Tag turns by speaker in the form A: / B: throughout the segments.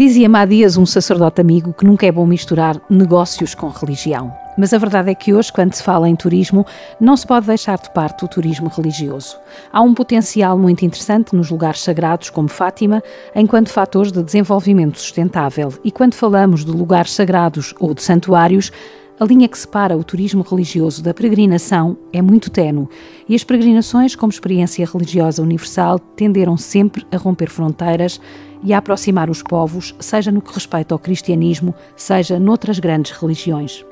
A: Dizia-me há dias um sacerdote amigo que nunca é bom misturar negócios com religião. Mas a verdade é que hoje, quando se fala em turismo, não se pode deixar de parte o turismo religioso. Há um potencial muito interessante nos lugares sagrados, como Fátima, enquanto fatores de desenvolvimento sustentável. E quando falamos de lugares sagrados ou de santuários, a linha que separa o turismo religioso da peregrinação é muito tenue e as peregrinações, como experiência religiosa universal, tenderam sempre a romper fronteiras e a aproximar os povos, seja no que respeita ao cristianismo, seja noutras grandes religiões.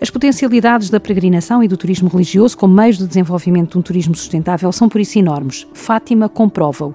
A: As potencialidades da peregrinação e do turismo religioso como meios de desenvolvimento de um turismo sustentável são por isso enormes. Fátima comprova-o.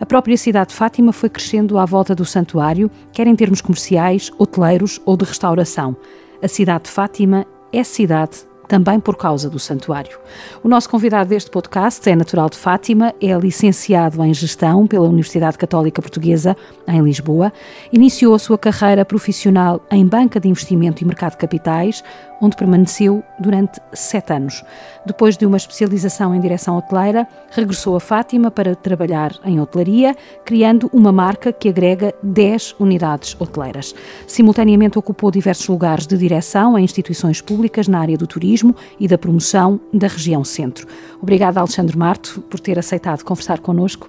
A: A própria cidade de Fátima foi crescendo à volta do santuário, quer em termos comerciais, hoteleiros ou de restauração. A cidade de Fátima é cidade também por causa do santuário. O nosso convidado deste podcast é natural de Fátima, é licenciado em Gestão pela Universidade Católica Portuguesa, em Lisboa. Iniciou a sua carreira profissional em Banca de Investimento e Mercado de Capitais, onde permaneceu durante sete anos. Depois de uma especialização em direção hoteleira, regressou a Fátima para trabalhar em hotelaria, criando uma marca que agrega 10 unidades hoteleiras. Simultaneamente ocupou diversos lugares de direção em instituições públicas na área do turismo e da promoção da região centro. Obrigada, Alexandre Marto, por ter aceitado conversar connosco.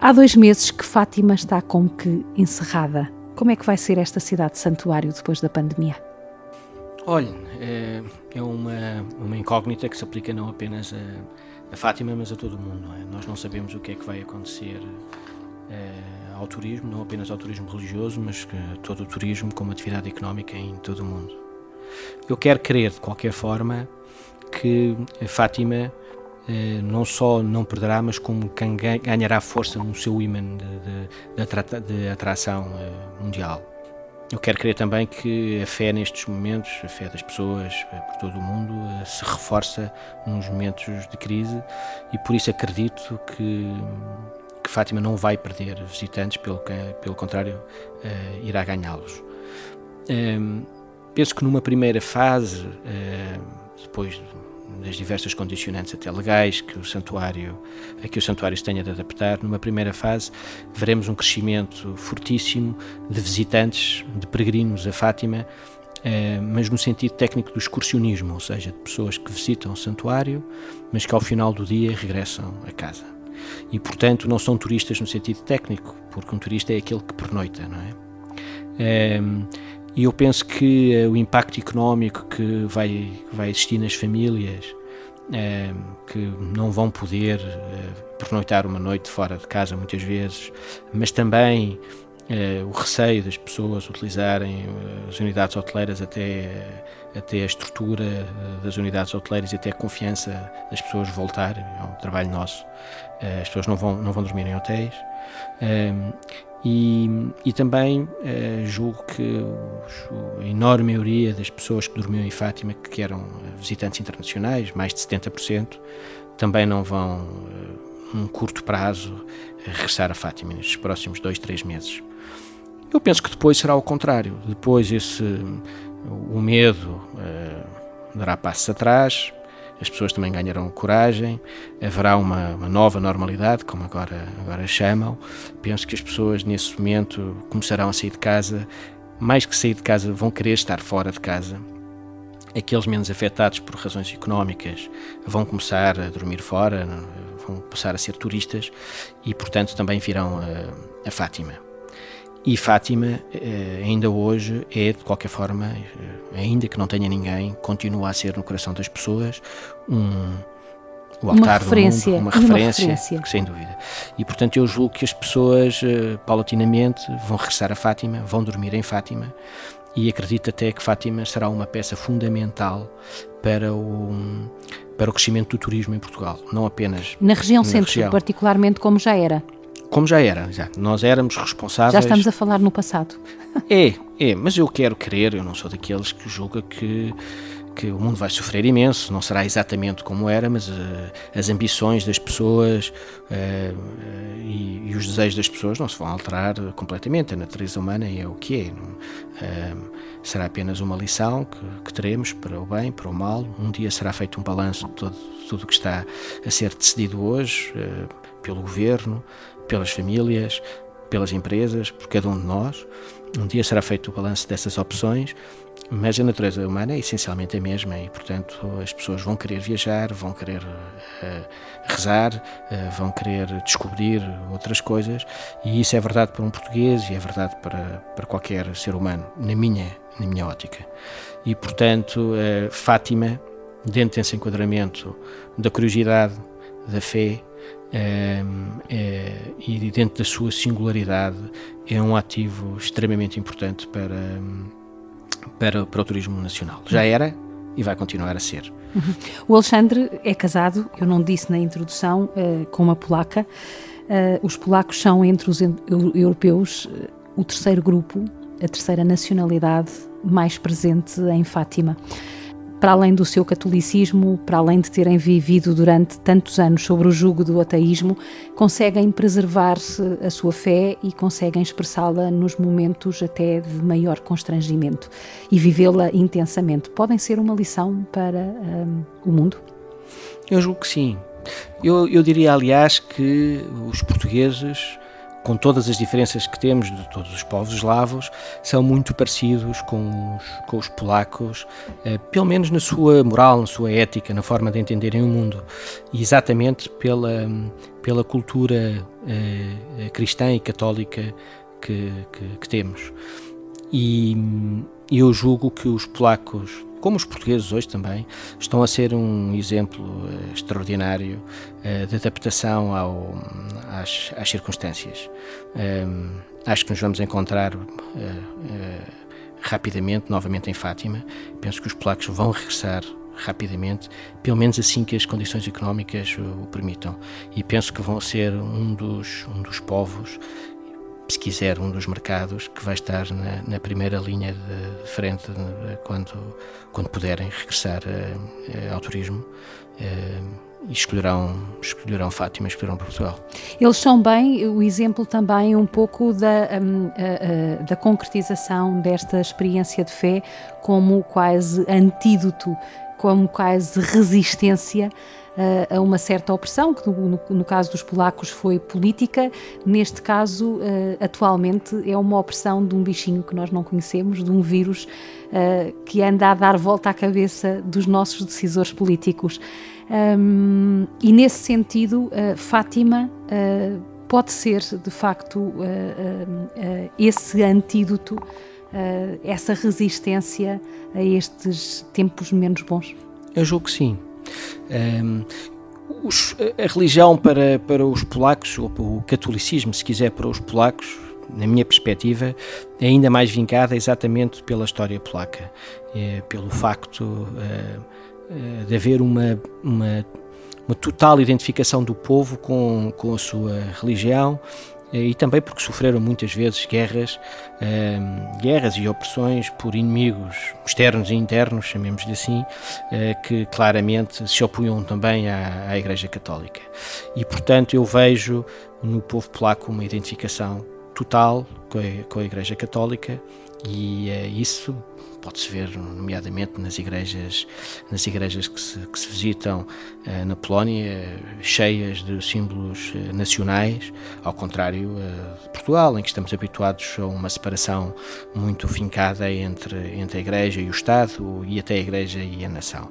A: Há dois meses que Fátima está como que encerrada. Como é que vai ser esta cidade santuário depois da pandemia?
B: Olha, é, é uma, uma incógnita que se aplica não apenas a, a Fátima, mas a todo o mundo. Não é? Nós não sabemos o que é que vai acontecer é, ao turismo, não apenas ao turismo religioso, mas todo o turismo como atividade económica em todo o mundo. Eu quero crer, de qualquer forma, que a Fátima é, não só não perderá, mas como ganhará força no seu imã de, de, de, atração mundial. Eu quero crer também que a fé nestes momentos, a fé das pessoas por todo o mundo, eh, se reforça nos momentos de crise e por isso acredito que, que Fátima não vai perder visitantes, pelo, pelo contrário, uh, irá ganhá-los. Um, penso que numa primeira fase, uh, depois das diversas condicionantes até legais que o santuário, a que o santuário se tenha de adaptar. Numa primeira fase, veremos um crescimento fortíssimo de visitantes, de peregrinos a Fátima, eh, mas no sentido técnico do excursionismo, ou seja, de pessoas que visitam o santuário, mas que ao final do dia regressam a casa. E, portanto, não são turistas no sentido técnico, porque um turista é aquele que pernoita, não é? Eh, e eu penso que uh, o impacto económico que vai, vai existir nas famílias uh, que não vão poder uh, pernoitar uma noite fora de casa muitas vezes, mas também o receio das pessoas utilizarem as unidades hoteleiras até, até a estrutura das unidades hoteleiras e até a confiança das pessoas voltar, é um trabalho nosso. as pessoas não vão, não vão dormir em hotéis. E, e também uh, julgo que a enorme maioria das pessoas que dormiam em Fátima, que eram visitantes internacionais, mais de 70%, também não vão, num curto prazo, regressar a Fátima nestes próximos dois, três meses. Eu penso que depois será o contrário. Depois esse o medo dará passos atrás, as pessoas também ganharão coragem, haverá uma, uma, nova normalidade, como agora, agora chamam. Penso que as pessoas nesse momento começarão a sair de casa, mais que sair de casa, vão querer estar fora de casa. Aqueles menos afetados por razões económicas vão começar a dormir fora, vão passar a ser turistas e, portanto, também virão a, a Fátima. E Fátima, eh, ainda hoje, é de qualquer forma, eh, ainda que não tenha ninguém, continua a ser no coração das pessoas um, o altar uma referência, mundo, uma referência, uma referência, sem dúvida. E portanto eu julgo que as pessoas, eh, paulatinamente, vão regressar a Fátima, vão dormir em Fátima e acredito até que Fátima será uma peça fundamental para o, para o crescimento do turismo em Portugal, não apenas
A: na região na centro, região. particularmente como já era
B: como já era, já. Nós éramos responsáveis.
A: Já estamos a falar no passado.
B: É, é, mas eu quero crer, eu não sou daqueles que julga que, que o mundo vai sofrer imenso, não será exatamente como era, mas uh, as ambições das pessoas uh, uh, e, e, os desejos das pessoas não se vão alterar completamente. A natureza humana é o que é. Não, será apenas uma lição que, que, teremos para o bem, para o mal. Um dia será feito um balanço de todo, tudo o que está a ser decidido hoje pelo governo, pelas famílias, pelas empresas, por cada um de nós. Um dia será feito o balanço dessas opções, mas a natureza humana é essencialmente a mesma e, portanto, as pessoas vão querer viajar, vão querer uh, rezar, uh, vão querer descobrir outras coisas, e isso é verdade para um português e é verdade para, para qualquer ser humano, na minha, na minha ótica. E, portanto, uh, Fátima, dentro desse enquadramento da curiosidade, da fé, é, e dentro da sua singularidade é um ativo extremamente importante para, para, para o turismo nacional. Já era e vai continuar a ser.
A: Uhum. O Alexandre é casado, eu não disse na introdução, uh, com uma polaca. Uh, os polacos são, entre os europeus, o terceiro grupo, a terceira nacionalidade mais presente em Fátima para além do seu catolicismo, para além de terem vivido durante tantos anos sobre o jugo do ateísmo, conseguem preservar-se a sua fé e conseguem expressá-la nos momentos até de maior constrangimento e vivê-la intensamente. Podem ser uma lição para um, o mundo?
B: Eu julgo que sim. Eu, eu diria, aliás, que os portugueses com todas as diferenças que temos de todos os povos eslavos, são muito parecidos com os, com os polacos, eh, pelo menos na sua moral, na sua ética, na forma de entenderem o mundo, e exatamente pela, pela cultura eh, cristã e católica que, que, que temos. E, eu julgo que os polacos como os portugueses hoje também, estão a ser um exemplo uh, extraordinário uh, de adaptação ao, às, às circunstâncias. Ehm, acho que nos vamos encontrar uh, rapidamente, novamente em Fátima. Penso que os polacos vão regressar rapidamente, pelo menos assim que as condições económicas o, o permitam. E penso que vão ser um dos, um dos povos se quiser, um dos mercados que vai estar na, na primeira linha de frente quando, quando puderem regressar ao turismo. Uh, e escolherão, escolherão Fátima, escolherão Portugal.
A: Eles são bem o exemplo também um pouco da, um, da concretização desta experiência de fé como quase antídoto, como quase resistência uh, a uma certa opressão, que no, no, caso dos polacos foi política, neste caso, uh, atualmente, é uma opressão de um bichinho que nós não conhecemos, de um vírus uh, que anda a dar volta à cabeça dos nossos decisores políticos. Um, e nesse sentido, Fátima pode ser, de facto, esse antídoto, essa resistência a estes tempos menos bons?
B: Eu julgo que sim. Um, os, a religião para, para os polacos, ou o catolicismo, se quiser, para os polacos, na minha perspectiva, é ainda mais vincada exatamente pela história polaca, é, pelo facto uh, de haver uma, uma, uma, total identificação do povo com, com a sua religião e também porque sofreram muitas vezes guerras, ehm, guerras e opressões por inimigos externos e internos, chamemos-lhe assim, eh, que claramente se opunham também à, à Igreja Católica. E portanto eu vejo no povo polaco uma identificação total com a, com a Igreja Católica e é isso pode-se ver nomeadamente nas igrejas nas igrejas que se, que se visitam uh, na Polónia cheias de símbolos uh, nacionais ao contrário uh, de Portugal em que estamos habituados a uma separação muito fincada entre entre a igreja e o Estado e até a igreja e a nação.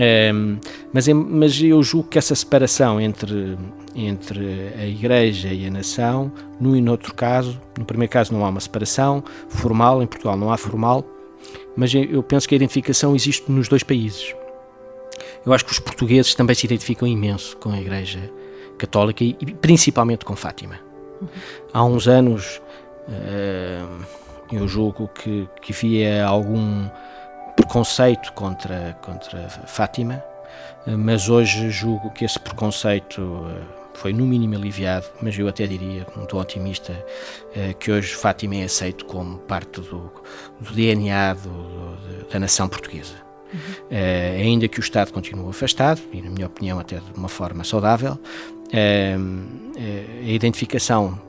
B: Um, mas, mas eu julgo que essa separação entre, entre a Igreja e a nação, num e noutro caso, no primeiro caso não há uma separação formal, em Portugal não há formal, mas eu penso que a identificação existe nos dois países. Eu acho que os portugueses também se identificam imenso com a Igreja Católica e principalmente com Fátima. Uhum. Há uns anos uh, eu julgo que, que havia algum preconceito contra, contra Fátima, mas hoje julgo que esse preconceito eh, foi no mínimo aliviado, mas eu até diria, não estou otimista, eh, que hoje Fátima é aceito como parte do, do DNA do, do, da nação portuguesa. Uhum. Uh, ainda que o Estado continue afastado, e na minha opinião até de uma forma saudável, uh, a identificação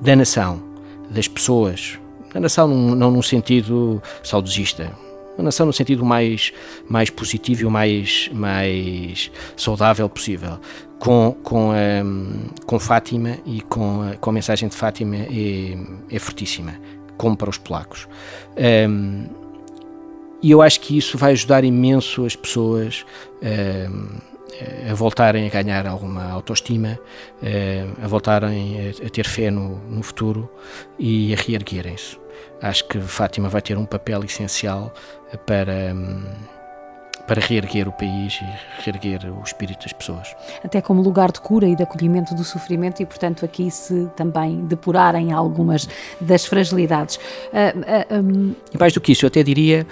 B: da nação, das pessoas, da nação não, não num sentido saudosista, a nação no sentido mais, mais positivo e o mais, mais saudável possível, com, com, um, com Fátima e com a, com a mensagem de Fátima é, é fortíssima, como para os polacos. Um, e eu acho que isso vai ajudar imenso as pessoas um, a voltarem a ganhar alguma autoestima, a voltarem a, a ter fé no, no futuro e a reerguerem-se. Acho que Fátima vai ter um papel essencial para para reerguer o país e reerguer o espírito das pessoas.
A: Até como lugar de cura e de acolhimento do sofrimento e, portanto, aqui se também depurarem algumas das fragilidades. Uh,
B: uh, um... E mais do que isso, eu até diria,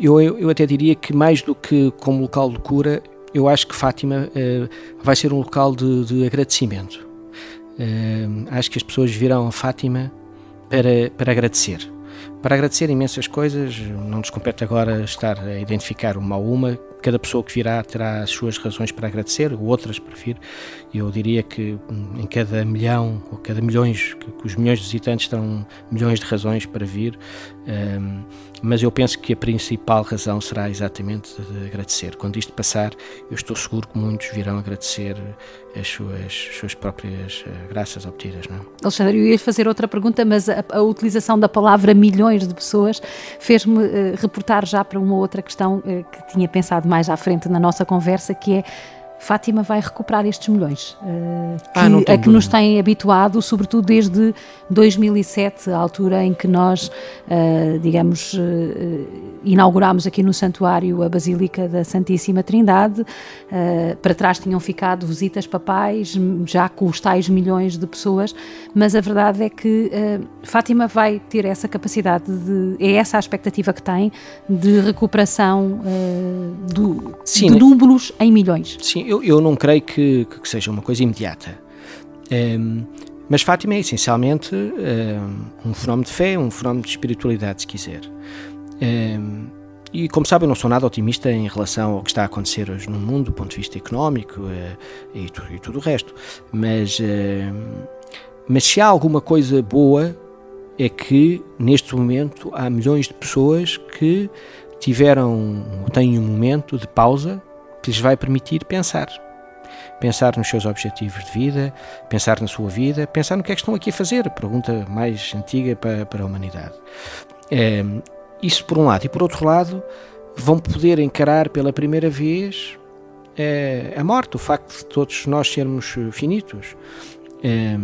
B: eu, eu até diria que mais do que como local de cura, eu acho que Fátima uh, vai ser um local de, de agradecimento. acho que as pessoas virão a Fátima para, para agradecer para agradecer imensas coisas, não nos compete agora estar a identificar uma a uma, cada pessoa que virá terá as suas razões para agradecer, outras prefiro. Eu diria que hum, em cada milhão, ou cada milhões, que, os milhões de visitantes terão milhões de razões para vir, um, mas eu penso que a principal razão será exatamente de agradecer. Quando isto passar, eu estou seguro que muitos virão agradecer as suas, suas próprias uh, graças obtidas. Não? É?
A: Alexandre, eu ia fazer outra pergunta, mas a, a utilização da palavra milhões de pessoas fez-me uh, reportar já para uma outra questão uh, que tinha pensado mais à frente na nossa conversa, que é Fátima vai recuperar estes milhões uh, que, ah, a que nos têm habituado, sobretudo desde 2007, a altura em que nós, uh, digamos, uh, inaugurámos aqui no santuário a Basílica da Santíssima Trindade. para trás tinham ficado visitas papais, já com os tais milhões de pessoas, mas a verdade é que Fátima vai ter essa capacidade de. É essa a expectativa que tem de recuperação do, Sim, de números em milhões.
B: Sim, eu, eu não creio que, que seja uma coisa imediata. Um, mas Fátima é essencialmente um, um, fenómeno de fé, um fenómeno de espiritualidade, se quiser. Um, e como sabe, eu não sou nada otimista em relação ao que está a acontecer hoje no mundo, do ponto de vista económico uh, e, e, tudo o resto. Mas, uh, mas se há alguma coisa boa, é que neste momento há milhões de pessoas que tiveram, têm um momento de pausa que lhes vai permitir pensar. Pensar nos seus objetivos de vida, pensar na sua vida, pensar no que é que estão aqui a fazer. Pergunta mais antiga para, para a humanidade. É, isso por um lado. E por outro lado, vão poder encarar pela primeira vez é, a morte, o facto de todos nós sermos finitos. É,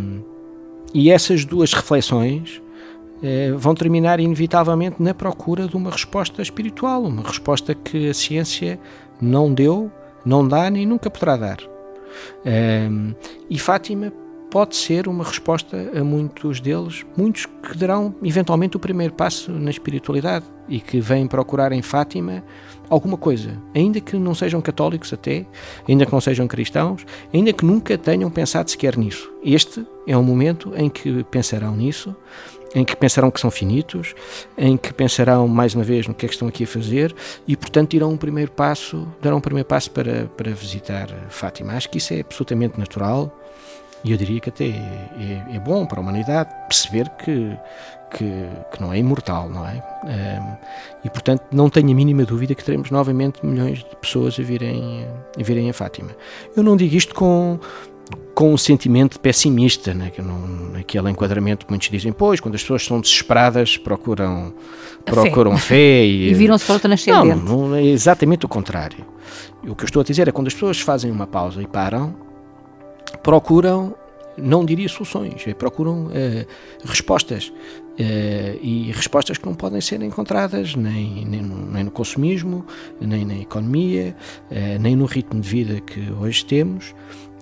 B: e essas duas reflexões é, vão terminar inevitavelmente na procura de uma resposta espiritual, uma resposta que a ciência não deu, não dá nem nunca poderá dar. Um, e Fátima pode ser uma resposta a muitos deles, muitos que darão eventualmente o primeiro passo na espiritualidade e que vêm procurar em Fátima alguma coisa, ainda que não sejam católicos até, ainda que não sejam cristãos, ainda que nunca tenham pensado sequer nisso. Este é um momento em que pensarão nisso em que pensarão que são finitos, em que pensarão mais uma vez no que é que estão aqui a fazer e, portanto, irão um primeiro passo, darão um primeiro passo para, para visitar Fátima. Acho que isso é absolutamente natural e eu diria que até é, é, é bom para a humanidade perceber que, que, que, não é imortal, não é? Um, e, portanto, não tenho a mínima dúvida que teremos novamente milhões de pessoas a virem a, virem a Fátima. Eu não digo isto com com um sentimento pessimista, né? naquele enquadramento muitos dizem, pois, quando as pessoas estão desesperadas procuram, procuram fé, fé
A: e, e viram-se para outra nascente.
B: Não, não, é exatamente o contrário. O que eu estou a dizer é quando as pessoas fazem uma pausa e param, procuram, não diria soluções, é, procuram uh, respostas. Uh, e respostas que não podem ser encontradas nem, nem, no, nem no consumismo, nem na economia, uh, nem no ritmo de vida que hoje temos.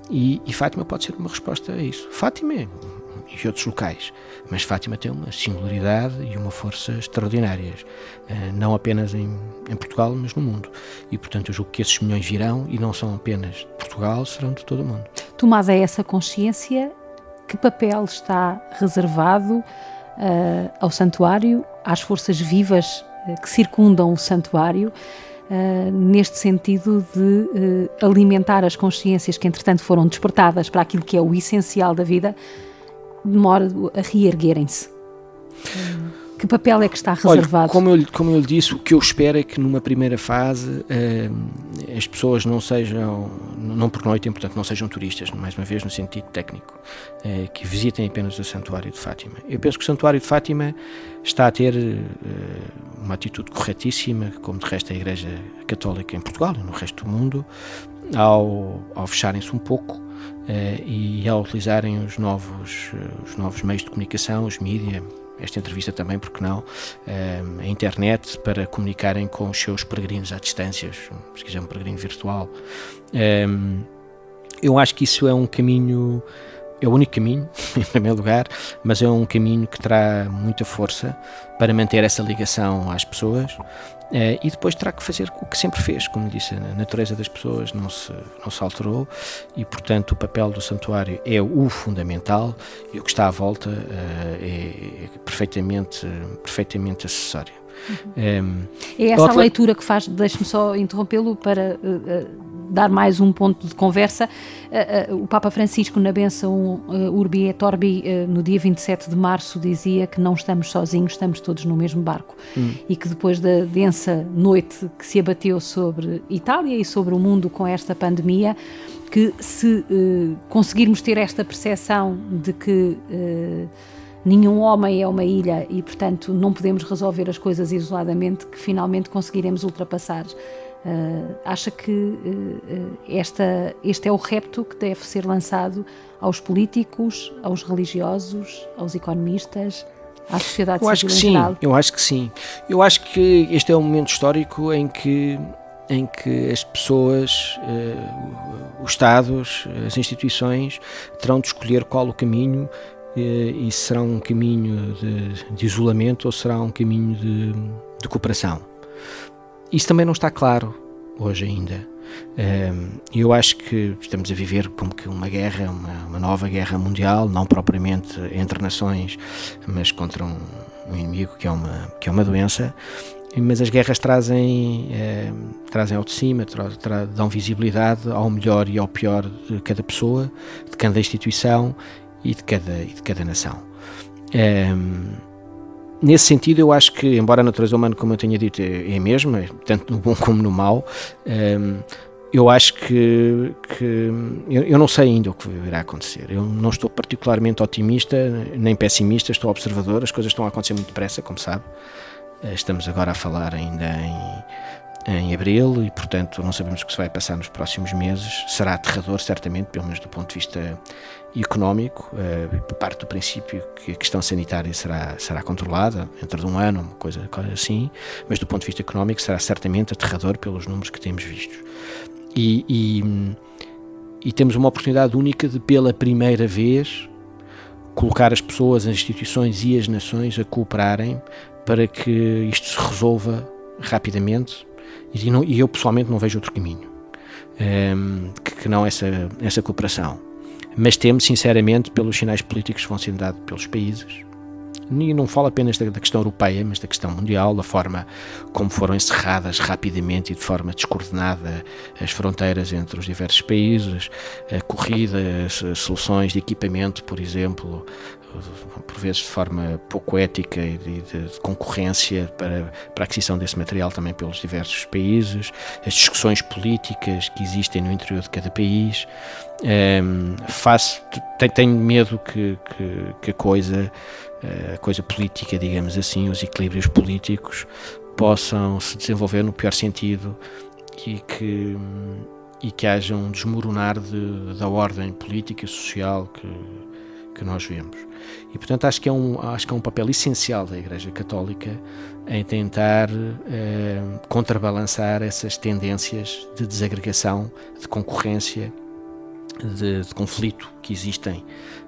B: E, e, Fátima pode ser uma resposta a isso. Fátima e outros locais, mas Fátima tem uma singularidade e uma força extraordinárias, eh, não apenas em, em, Portugal, mas no mundo. E, portanto, eu julgo que esses milhões virão e não são apenas de Portugal, serão de todo o mundo.
A: Tomada essa consciência, que papel está reservado uh, ao santuário, às forças vivas uh, que circundam o santuário? Uh, neste sentido de uh, alimentar as consciências que, entretanto, foram despertadas para aquilo que é o essencial da vida, de modo a reerguerem-se. Uh, Que papel é que está reservado?
B: Olha, como, eu, como eu lhe disse, o que eu espero é que numa primeira fase eh, as pessoas não sejam, não por noite, portanto, não sejam turistas, mais uma vez no sentido técnico, eh, que visitem apenas o Santuário de Fátima. Eu penso que o Santuário de Fátima está a ter eh, uma atitude corretíssima, como de resto a Igreja Católica em Portugal e no resto do mundo, ao, ao fecharem-se um pouco e ao utilizarem os novos, os novos meios de comunicação, os mídias, esta entrevista também, porque não, a internet para comunicarem com os seus peregrinos à distância, se quiser um peregrino virtual. Eu acho que isso é um caminho, é o único caminho, em primeiro lugar, mas é um caminho que terá muita força para manter essa ligação às pessoas Uh, e depois terá que fazer o que sempre fez, como disse, a natureza das pessoas não se, não se alterou e, portanto, o papel do santuário é o fundamental e o que está à volta uh, é, perfeitamente, perfeitamente acessório.
A: Uhum. Um, ehm, é essa outra... a leitura que faz, deixe-me só interrompê-lo para uh, dar mais um ponto de conversa. Uh, uh, o Papa Francisco, na benção Urbi et Orbi, no dia 27 de março, dizia que não estamos sozinhos, estamos todos no mesmo barco. Hum. E que depois da densa noite que se abateu sobre Itália e sobre o mundo com esta pandemia, que se conseguirmos ter esta percepção de que nenhum homem é uma ilha e, portanto, não podemos resolver as coisas isoladamente, que finalmente conseguiremos ultrapassar. Uh, acha que uh, esta, este é o repto que deve ser lançado aos políticos, aos religiosos, aos economistas, à sociedade
B: eu acho que sim,
A: geral?
B: Eu acho que sim. Eu acho que este é um momento histórico em que em que as pessoas, uh, os Estados, as instituições terão de escolher qual o caminho e será um caminho de, de isolamento ou será um caminho de, de, cooperação. Isso também não está claro hoje ainda. E eu acho que estamos a viver como que uma guerra, uma, uma, nova guerra mundial, não propriamente entre nações, mas contra um, um inimigo que é uma, que é uma doença mas as guerras trazem, eh, trazem ao de cima, tra, tra, dão visibilidade ao melhor e ao pior de cada pessoa, de cada instituição e de cada, e de cada nação. Um, nesse sentido, eu acho que, embora a natureza humana, como eu tinha dito, é, é a mesma, tanto no bom como no mau, um, eu acho que, que eu, eu, não sei ainda o que irá acontecer. Eu não estou particularmente otimista nem pessimista, estou observador. As coisas estão a acontecer muito depressa, como sabe. Eh, estamos agora a falar ainda em em abril e, portanto, não sabemos o que se vai passar nos próximos meses. Será aterrador, certamente, pelo menos do ponto de vista económico, uh, parte do princípio que a questão sanitária será, será controlada dentro de um ano, uma coisa, coisa assim, mas do ponto de vista económico será certamente aterrador pelos números que temos vistos. E, e, e temos uma oportunidade única de, pela primeira vez, colocar as pessoas, as instituições e as nações a cooperarem para que isto se resolva rapidamente e, não, e eu pessoalmente não vejo outro caminho um, ehm, que, que, não essa, essa cooperação. Mas temo, sinceramente, pelos sinais políticos que vão sendo dados pelos países. E não falo apenas da, da, questão europeia, mas da questão mundial, da forma como foram encerradas rapidamente e de forma descoordenada as fronteiras entre os diversos países, a corrida, as soluções de equipamento, por exemplo, por vezes de forma pouco ética e de, concorrência para, para a aquisição desse material também pelos diversos países, as discussões políticas que existem no interior de cada país. Um, ehm, faço, tenho medo que, que, que a coisa, eh, a coisa política, digamos assim, os equilíbrios políticos possam se desenvolver no pior sentido e que e que haja um desmoronar de, da ordem política e social que, que nós vemos. E portanto acho que é um, acho que é um papel essencial da Igreja Católica em tentar eh, contrabalançar essas tendências de desagregação, de concorrência, de, de conflito que existem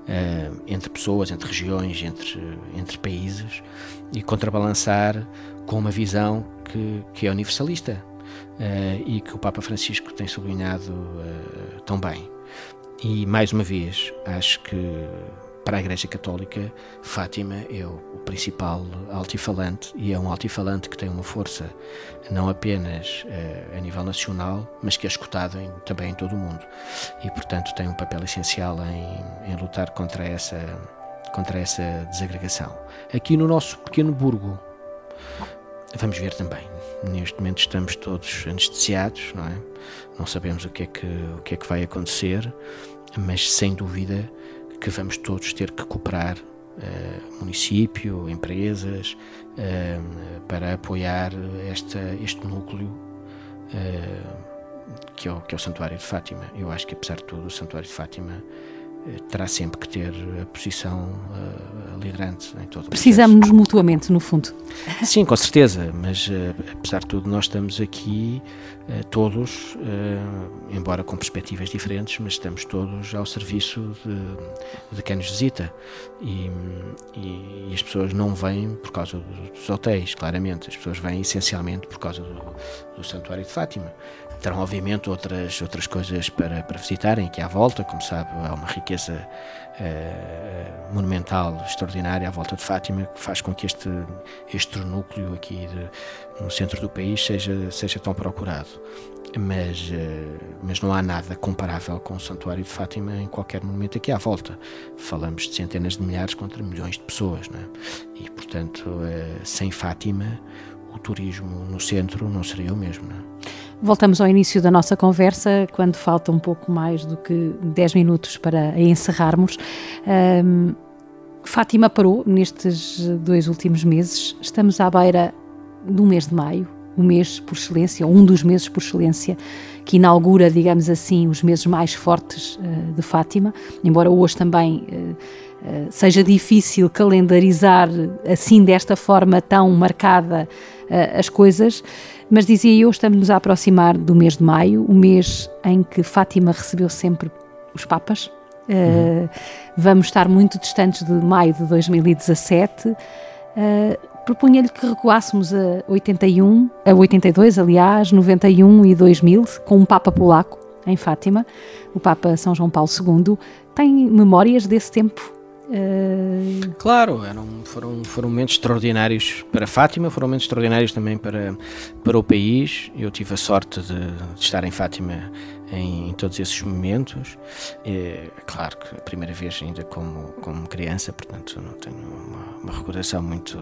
B: eh, entre pessoas, entre regiões, entre, entre países e contrabalançar com uma visão que, que é universalista eh, e que o Papa Francisco tem sublinhado tão bem. E mais uma vez, acho que para a Igreja Católica, Fátima é o, principal altifalante e é um altifalante que tem uma força não apenas uh, a nível nacional, mas que é escutado em, também em todo o mundo. E, portanto, tem um papel essencial em, em lutar contra essa contra essa desagregação. Aqui no nosso pequeno burgo, vamos ver também. Neste momento estamos todos anestesiados, não é? Não sabemos o que é que, o que, é que vai acontecer, mas sem dúvida que vamos todos ter que cooperar Uh, município, empresas, uh, para apoiar esta, este núcleo uh, que, é o, que é o Santuário de Fátima. Eu acho que, apesar de tudo, o Santuário de Fátima terá sempre que ter a posição uh, liderante em todo o
A: Precisamos-nos mutuamente, no fundo.
B: Sim, com certeza, mas uh, apesar de tudo, nós estamos aqui uh, todos, embora com perspectivas diferentes, mas estamos todos ao serviço de, de quem nos visita. E, e, e, as pessoas não vêm por causa dos hotéis, claramente, as pessoas vêm essencialmente por causa do, do Santuário de Fátima terão obviamente outras, outras coisas para, para visitarem aqui à volta, como sabe há uma riqueza uh, monumental extraordinária à volta de Fátima que faz com que este, este núcleo aqui de, no centro do país seja, seja tão procurado. Mas, uh, mas não há nada comparável com o Santuário de Fátima em qualquer monumento aqui à volta. Falamos de centenas de milhares contra milhões de pessoas, não é? e portanto, sem Fátima, o turismo no centro não seria o mesmo. Não é?
A: Voltamos ao início da nossa conversa, quando falta um pouco mais do que 10 minutos para encerrarmos. Um, Fátima parou nestes dois últimos meses. Estamos à beira do mês de maio, o mês por excelência, um dos meses por excelência, que inaugura, digamos assim, os meses mais fortes uh, de Fátima, embora hoje também uh, uh, seja difícil calendarizar assim, desta forma tão marcada, as coisas. Mas dizia eu, estamos-nos a aproximar do mês de maio, o mês em que Fátima recebeu sempre os Papas. Uhum. Uh, vamos estar muito distantes de maio de 2017. Uh, Propunha-lhe que recuássemos a 81, a 82, aliás, 91 e 2000, com um Papa polaco em Fátima, o Papa São João Paulo II. Tem memórias desse tempo
B: Uh... Claro, eram, foram, foram momentos extraordinários para Fátima, foram momentos extraordinários também para, para o país. Eu tive a sorte de, de estar em Fátima em, em, todos esses momentos. É, claro que a primeira vez ainda como, como criança, portanto não tenho uma, uma recordação muito,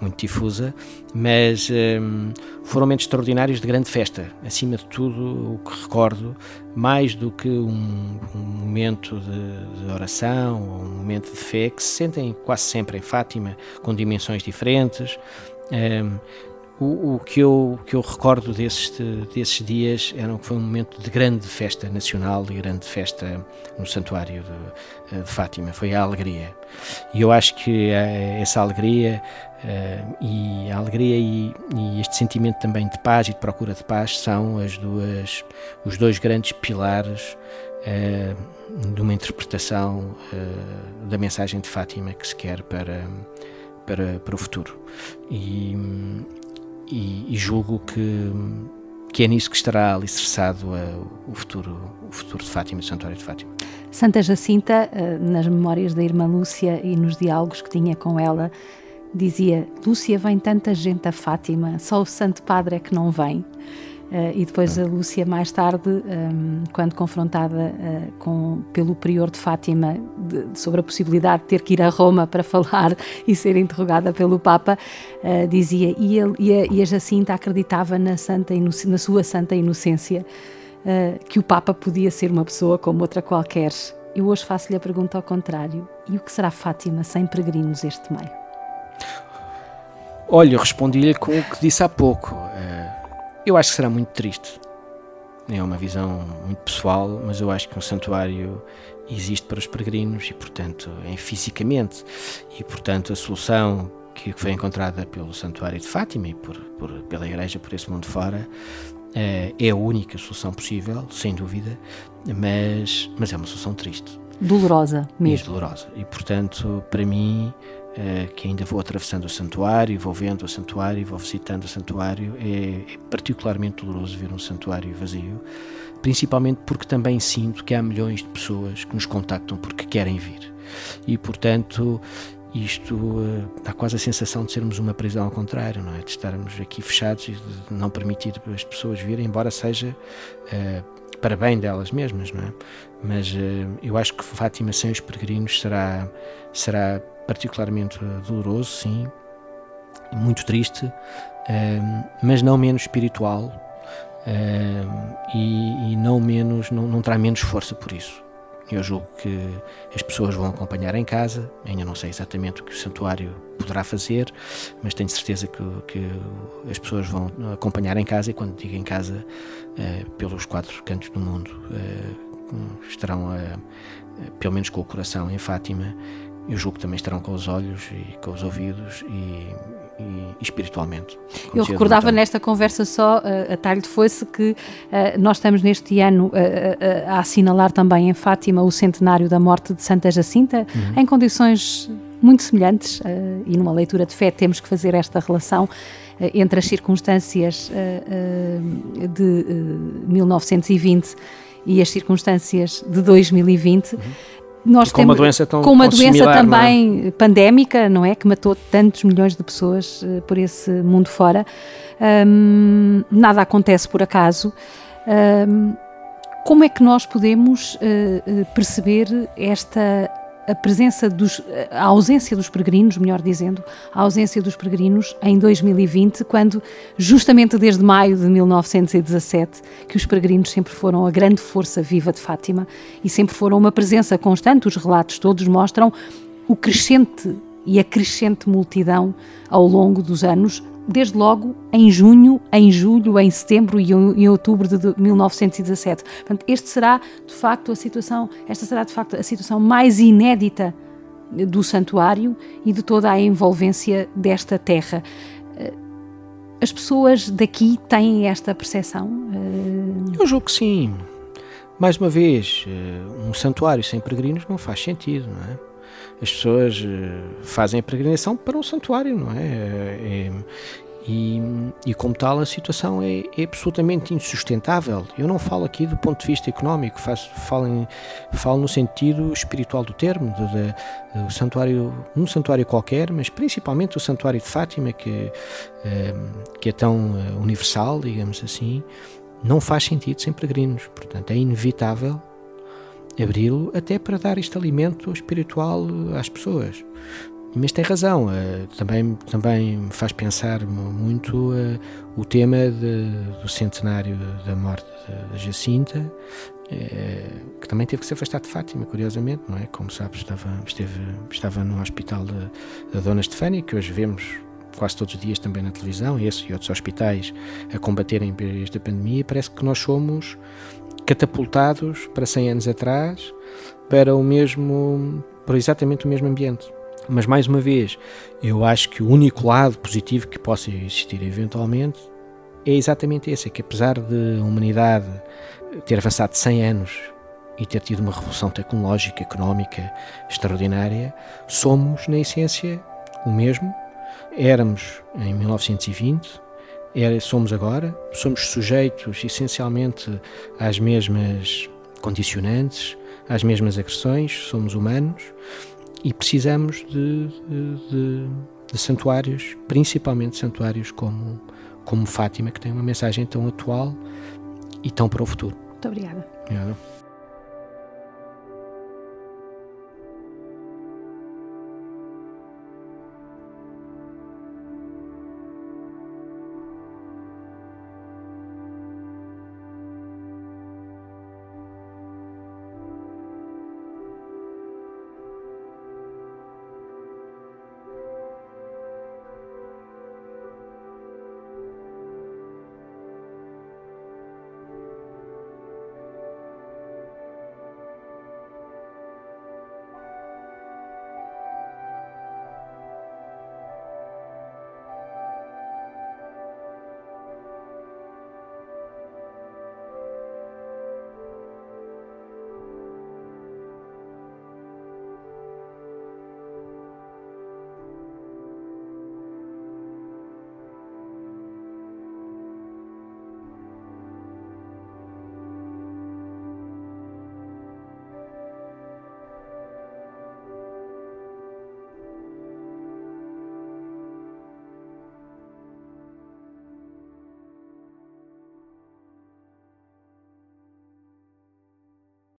B: muito difusa, mas um, foram momentos extraordinários de grande festa. Acima de tudo, o que recordo, mais do que um, um momento de, de, oração ou um momento de fé, que se sentem quase sempre em Fátima, com dimensões diferentes. Um, o, o, que, eu, que eu recordo desses, desses dias era que foi um momento de grande festa nacional e grande festa no Santuário de, de Fátima. Foi a alegria. E eu acho que eh, essa alegria, uh, e a alegria e, e, este sentimento também de paz e de procura de paz são as duas, os dois grandes pilares uh, de uma interpretação uh, da mensagem de Fátima que se quer para, para, para o futuro. E, e, e julgo que, que é nisso que estará alicerçado o, futuro, o futuro de Fátima, do Santuário de Fátima.
A: Santa Jacinta, eh, nas memórias da irmã Lúcia e nos diálogos que tinha com ela, dizia: Lúcia, vem tanta gente a Fátima, só o Santo Padre é que não vem. Uh, e depois a Lúcia, mais tarde, um, quando confrontada uh, com, pelo prior de Fátima de, sobre a possibilidade de ter que ir a Roma para falar e ser interrogada pelo Papa, uh, dizia, e, ele, e, a, e, a, Jacinta acreditava na, santa na sua santa inocência, que o Papa podia ser uma pessoa como outra qualquer. Eu hoje faço-lhe a pergunta ao contrário: e o que será Fátima sem peregrinos este meio?
B: Olha, respondi-lhe com o que disse há pouco. Eu acho que será muito triste. É uma visão muito pessoal, mas eu acho que um santuário existe para os peregrinos e, portanto, é fisicamente. E, portanto, a solução que foi encontrada pelo Santuário de Fátima e por, por pela Igreja por esse mundo fora é, é a única solução possível, sem dúvida, mas, mas é uma solução triste.
A: Dolorosa mesmo.
B: E dolorosa. E, portanto, para mim, uh, que ainda vou atravessando o santuário, vou vendo o santuário, vou visitando o santuário. É, é particularmente doloroso ver um santuário vazio, principalmente porque também sinto que há milhões de pessoas que nos contactam porque querem vir. E, portanto, isto uh, dá quase a sensação de sermos uma prisão ao contrário, não é? De estarmos aqui fechados e de não permitir as pessoas virem, embora seja uh, para bem delas mesmas, não é? Mas uh, eu acho que Fátima sem os peregrinos será, será particularmente doloroso, sim, muito triste, uh, mas não menos espiritual e, e, não menos, não, não terá menos força por isso. Eu julgo que as pessoas vão acompanhar em casa, ainda não sei exatamente o que o santuário poderá fazer, mas tenho certeza que, que as pessoas vão acompanhar em casa e quando digo em casa, uh, pelos quatro cantos do mundo, uh, estarão, pelo menos com o coração em Fátima, eu julgo que também estarão com os olhos e com os ouvidos e, e, espiritualmente.
A: Eu recordava nesta conversa só, uh, a talho de foice, que uh, nós estamos neste ano uh, a assinalar também em Fátima o centenário da morte de Santa Jacinta, uhum. em condições muito semelhantes, e numa leitura de fé temos que fazer esta relação entre as circunstâncias de 1920 e as circunstâncias de 2020. Uhum
B: nós com temos, uma doença tão
A: com uma doença similar, também não é? pandémica, não é, que matou tantos milhões de pessoas uh, por esse mundo fora. Um, nada acontece por acaso. Um, como é que nós podemos uh, perceber esta a presença dos, a ausência dos peregrinos, melhor dizendo, a ausência dos peregrinos em 2020, quando justamente desde maio de 1917 que os peregrinos sempre foram a grande força viva de Fátima e sempre foram uma presença constante. Os relatos todos mostram o crescente e a crescente multidão ao longo dos anos desde logo em junho, em julho, em setembro e em outubro de 1917. Portanto, este será de facto a situação, esta será de facto a situação mais inédita do santuário e de toda a envolvência desta terra. Eh, as pessoas daqui têm esta percepção?
B: Eh, Eu julgo que sim. Mais uma vez, eh, um santuário sem peregrinos não faz sentido, não é? As pessoas eh, fazem a peregrinação para um santuário, não é? é e, e, como tal a situação é, é, absolutamente insustentável. Eu não falo aqui do ponto de vista económico, faço, falo, em, falo no sentido espiritual do termo, de, de, de, santuário, um santuário qualquer, mas principalmente o santuário de Fátima, que, eh, que é tão universal, digamos assim, não faz sentido sem peregrinos. Portanto, é inevitável abri-lo até para dar este alimento espiritual às pessoas. Mas tem razão, uh, também, também faz pensar muito uh, o tema de, do centenário da morte da Jacinta, uh, que também teve que se afastar de Fátima, curiosamente, não é? Como sabes, estava, esteve, estava no hospital da Dona Estefânia, que hoje vemos quase todos os dias também na televisão, esse e outros hospitais a combaterem esta pandemia, parece que nós somos catapultados para 100 anos atrás para o mesmo, para exatamente o mesmo ambiente. Mas mais uma vez, eu acho que o único lado positivo que possa existir eventualmente é exatamente esse, é que apesar de a humanidade ter avançado 100 anos e ter tido uma revolução tecnológica, económica extraordinária, somos na essência o mesmo. Éramos em 1920, era, somos agora, somos sujeitos essencialmente às mesmas condicionantes, às mesmas agressões, somos humanos e precisamos de, de, de santuários, principalmente santuários como, como Fátima, que tem uma mensagem tão atual e tão para o futuro.
A: Muito obrigada.
B: obrigado.